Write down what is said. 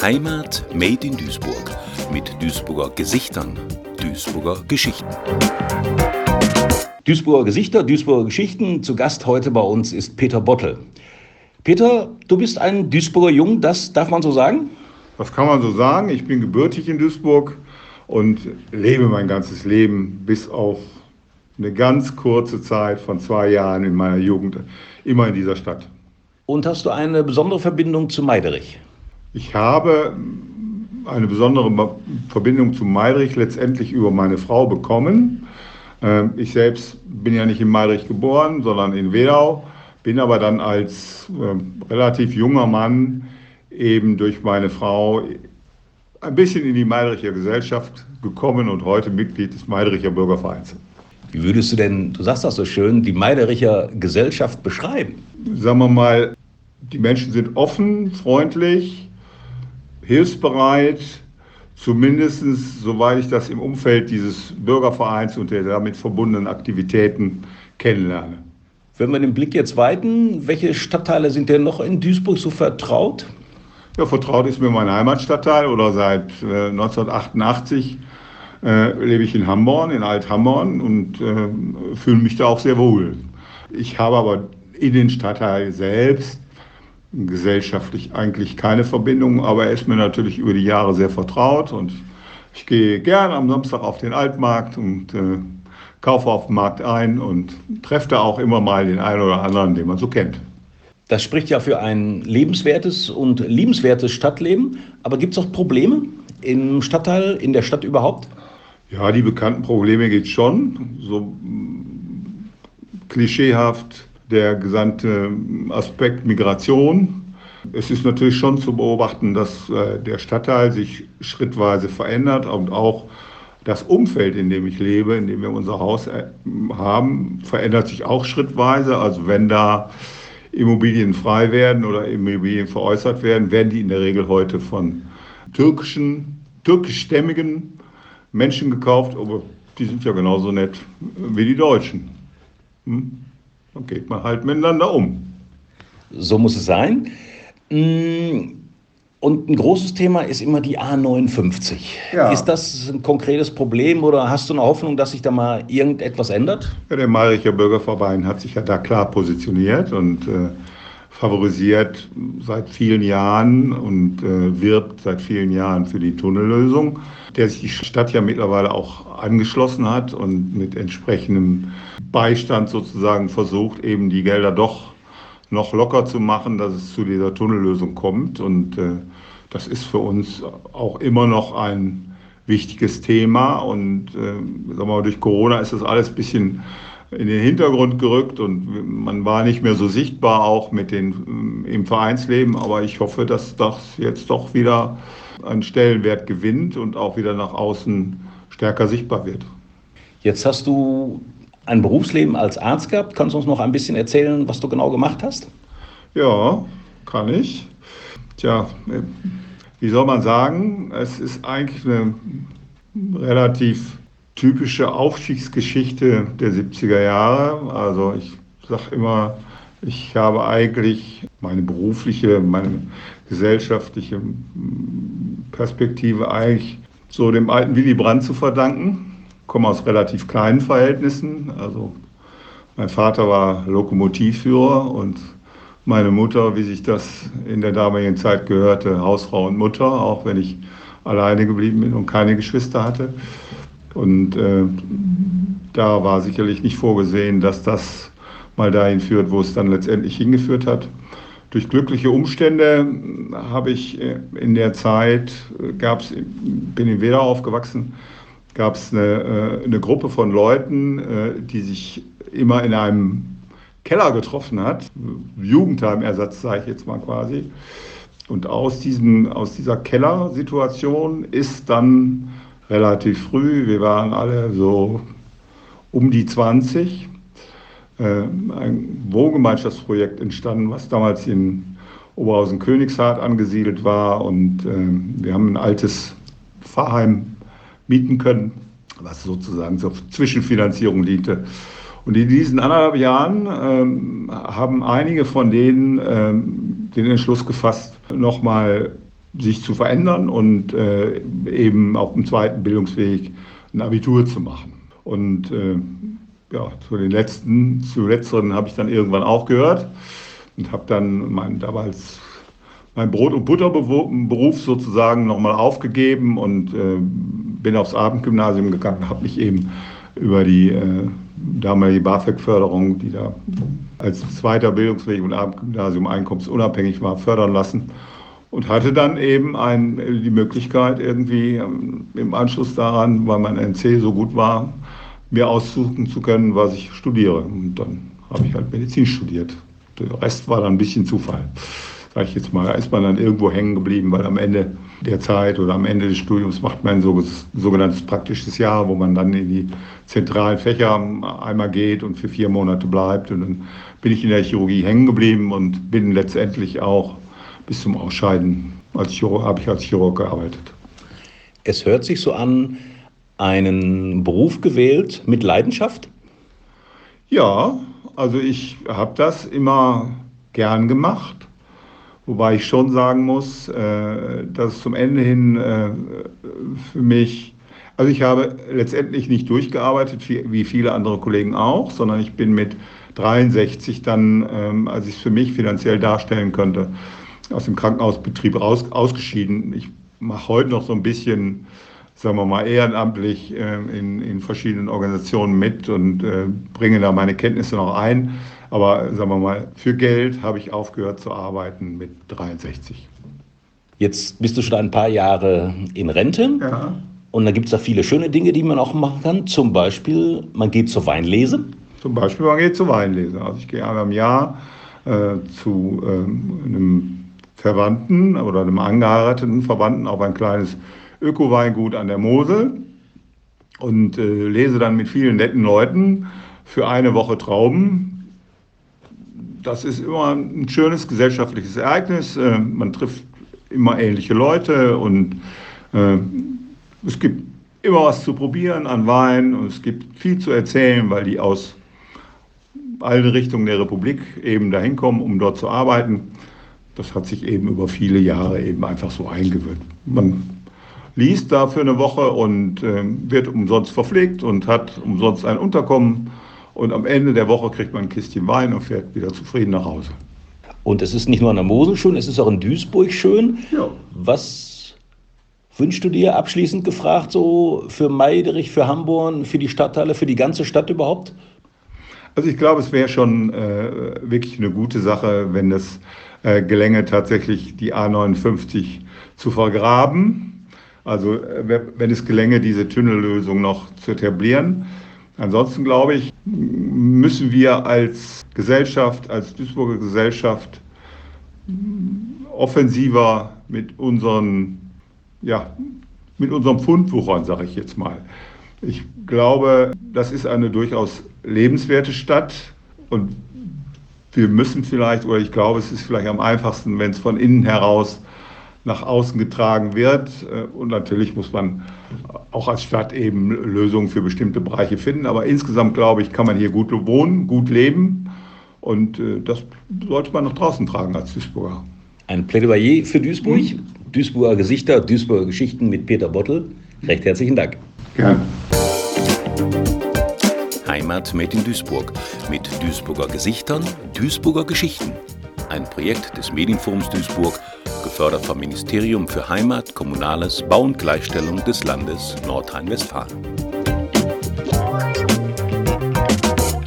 Heimat Made in Duisburg mit Duisburger Gesichtern, Duisburger Geschichten. Duisburger Gesichter, Duisburger Geschichten. Zu Gast heute bei uns ist Peter Bottel. Peter, du bist ein Duisburger Jung, das darf man so sagen? Das kann man so sagen. Ich bin gebürtig in Duisburg und lebe mein ganzes Leben bis auf eine ganz kurze Zeit von zwei Jahren in meiner Jugend immer in dieser Stadt. Und hast du eine besondere Verbindung zu Meiderich? Ich habe eine besondere Verbindung zu Meiderich letztendlich über meine Frau bekommen. Ähm, ich selbst bin ja nicht in Meiderich geboren, sondern in Wedau, bin aber dann als ähm, relativ junger Mann eben durch meine Frau ein bisschen in die Meidericher Gesellschaft gekommen und heute Mitglied des Meidericher Bürgervereins. Wie würdest du denn, du sagst das so schön, die Meidericher Gesellschaft beschreiben? Sagen wir mal, die Menschen sind offen, freundlich, hilfsbereit, zumindest soweit ich das im Umfeld dieses Bürgervereins und der damit verbundenen Aktivitäten kennenlerne. Wenn wir den Blick jetzt weiten, welche Stadtteile sind denn noch in Duisburg so vertraut? Ja, vertraut ist mir mein Heimatstadtteil oder seit äh, 1988 äh, lebe ich in Hamborn, in Alt-Hamborn und äh, fühle mich da auch sehr wohl. Ich habe aber in den Stadtteil selbst gesellschaftlich eigentlich keine Verbindung, aber er ist mir natürlich über die Jahre sehr vertraut und ich gehe gern am Samstag auf den Altmarkt und äh, kaufe auf dem Markt ein und treffe da auch immer mal den einen oder anderen, den man so kennt. Das spricht ja für ein lebenswertes und liebenswertes Stadtleben. Aber gibt es auch Probleme im Stadtteil, in der Stadt überhaupt? Ja, die bekannten Probleme gibt es schon. So mm, klischeehaft der gesamte Aspekt Migration. Es ist natürlich schon zu beobachten, dass äh, der Stadtteil sich schrittweise verändert und auch das Umfeld, in dem ich lebe, in dem wir unser Haus äh, haben, verändert sich auch schrittweise. Also wenn da Immobilien frei werden oder Immobilien veräußert werden, werden die in der Regel heute von türkischen, türkischstämmigen Menschen gekauft, aber die sind ja genauso nett wie die Deutschen. Hm? Dann geht man halt miteinander um. So muss es sein. Hm, und ein großes Thema ist immer die A59. Ja. Ist das ein konkretes Problem oder hast du eine Hoffnung, dass sich da mal irgendetwas ändert? Ja, der Maricher Bürgerverein hat sich ja da klar positioniert und äh, favorisiert seit vielen Jahren und äh, wirbt seit vielen Jahren für die Tunnellösung, der sich die Stadt ja mittlerweile auch angeschlossen hat und mit entsprechendem Beistand sozusagen versucht, eben die Gelder doch noch locker zu machen, dass es zu dieser Tunnellösung kommt. Und äh, das ist für uns auch immer noch ein wichtiges Thema. Und äh, sagen wir mal, durch Corona ist das alles ein bisschen in den Hintergrund gerückt und man war nicht mehr so sichtbar auch mit den, im Vereinsleben. Aber ich hoffe, dass das jetzt doch wieder einen Stellenwert gewinnt und auch wieder nach außen stärker sichtbar wird. Jetzt hast du ein Berufsleben als Arzt gehabt. Kannst du uns noch ein bisschen erzählen, was du genau gemacht hast? Ja, kann ich. Tja, wie soll man sagen? Es ist eigentlich eine relativ typische Aufstiegsgeschichte der 70er Jahre. Also ich sage immer, ich habe eigentlich meine berufliche, meine gesellschaftliche Perspektive eigentlich so dem alten Willy Brandt zu verdanken komme aus relativ kleinen Verhältnissen. Also mein Vater war Lokomotivführer und meine Mutter, wie sich das in der damaligen Zeit gehörte, Hausfrau und Mutter, auch wenn ich alleine geblieben bin und keine Geschwister hatte. Und äh, da war sicherlich nicht vorgesehen, dass das mal dahin führt, wo es dann letztendlich hingeführt hat. Durch glückliche Umstände habe ich äh, in der Zeit, äh, gab's, bin in Wedau aufgewachsen, gab es eine, äh, eine, Gruppe von Leuten, äh, die sich immer in einem Keller getroffen hat, Jugendheimersatz sage ich jetzt mal quasi. Und aus, diesen, aus dieser Kellersituation ist dann relativ früh, wir waren alle so um die 20, äh, ein Wohngemeinschaftsprojekt entstanden, was damals in Oberhausen-Königshardt angesiedelt war. Und wir haben ein altes Pfarrheim mieten können, was sozusagen zur Zwischenfinanzierung diente. Und in diesen anderthalb Jahren ähm, haben einige von denen ähm, den Entschluss gefasst, nochmal sich zu verändern und äh, eben auf dem zweiten Bildungsweg ein Abitur zu machen. Und äh, ja, zu den letzten, zu letzteren habe ich dann irgendwann aufgehört und habe dann mein damals mein Brot- und Butterberuf sozusagen nochmal aufgegeben und äh, bin aufs Abendgymnasium gegangen, habe mich eben über die äh, damalige BAföG-Förderung, die da als zweiter Bildungsweg und Abendgymnasium einkommensunabhängig war, fördern lassen und hatte dann eben ein, die Möglichkeit irgendwie ähm, im Anschluss daran, weil mein NC so gut war, mir aussuchen zu können, was ich studiere. Und dann habe ich halt Medizin studiert. Der Rest war dann ein bisschen Zufall. Sag ich jetzt mal, da ist man dann irgendwo hängen geblieben, weil am Ende der Zeit oder am Ende des Studiums macht man ein sogenanntes praktisches Jahr, wo man dann in die zentralen Fächer einmal geht und für vier Monate bleibt. Und dann bin ich in der Chirurgie hängen geblieben und bin letztendlich auch bis zum Ausscheiden als Chirurg, habe ich als Chirurg gearbeitet. Es hört sich so an, einen Beruf gewählt mit Leidenschaft? Ja, also ich habe das immer gern gemacht, wobei ich schon sagen muss, äh, dass zum Ende hin äh, für mich, also ich habe letztendlich nicht durchgearbeitet wie viele andere Kollegen auch, sondern ich bin mit 63 dann, ähm, als ich es für mich finanziell darstellen könnte, aus dem Krankenhausbetrieb raus, ausgeschieden. Ich mache heute noch so ein bisschen, sagen wir mal, ehrenamtlich äh, in, in verschiedenen Organisationen mit und äh, bringe da meine Kenntnisse noch ein. Aber sagen wir mal, für Geld habe ich aufgehört zu arbeiten mit 63. Jetzt bist du schon ein paar Jahre in Rente. Ja. Und da gibt es da viele schöne Dinge, die man auch machen kann. Zum Beispiel, man geht zur Weinlese. Zum Beispiel, man geht zur Weinlese. Also ich gehe einmal im Jahr äh, zu ähm, einem Verwandten oder einem angeheirateten Verwandten auf ein kleines Öko-Weingut an der Mosel und äh, lese dann mit vielen netten Leuten für eine Woche Trauben. Das ist immer ein schönes gesellschaftliches Ereignis. Äh, man trifft immer ähnliche Leute und äh, es gibt immer was zu probieren an Wein und es gibt viel zu erzählen, weil die aus allen Richtungen der Republik eben dahin kommen, um dort zu arbeiten das hat sich eben über viele Jahre eben einfach so eingewöhnt. Man liest da für eine Woche und äh, wird umsonst verpflegt und hat umsonst ein Unterkommen. Und am Ende der Woche kriegt man ein Kistchen Wein und fährt wieder zufrieden nach Hause. Und es ist nicht nur an der Mosel schön, es ist auch in Duisburg schön. Ja. Was wünschst du dir abschließend gefragt, so für Meiderich, für Hamburg, für die Stadtteile, für die ganze Stadt überhaupt? Also ich glaube, es wäre schon äh, wirklich eine gute Sache, wenn es äh, gelänge, tatsächlich die A59 zu vergraben. Also äh, wenn es gelänge, diese Tunnellösung noch zu etablieren. Ansonsten glaube ich, müssen wir als Gesellschaft, als Duisburger Gesellschaft offensiver mit unseren, ja, mit unserem Fundwuchern, sage ich jetzt mal. Ich glaube, das ist eine durchaus lebenswerte Stadt und wir müssen vielleicht, oder ich glaube, es ist vielleicht am einfachsten, wenn es von innen heraus nach außen getragen wird. Äh, und natürlich muss man auch als Stadt eben Lösungen für bestimmte Bereiche finden. Aber insgesamt, glaube ich, kann man hier gut wohnen, gut leben. Und äh, das sollte man nach draußen tragen als Duisburger. Ein Plädoyer für Duisburg. Mhm. Duisburger Gesichter, Duisburger Geschichten mit Peter Bottel. Recht herzlichen Dank. Gerne. Heimat made in Duisburg mit Duisburger Gesichtern, Duisburger Geschichten. Ein Projekt des Medienforums Duisburg, gefördert vom Ministerium für Heimat, Kommunales, Bau und Gleichstellung des Landes Nordrhein-Westfalen.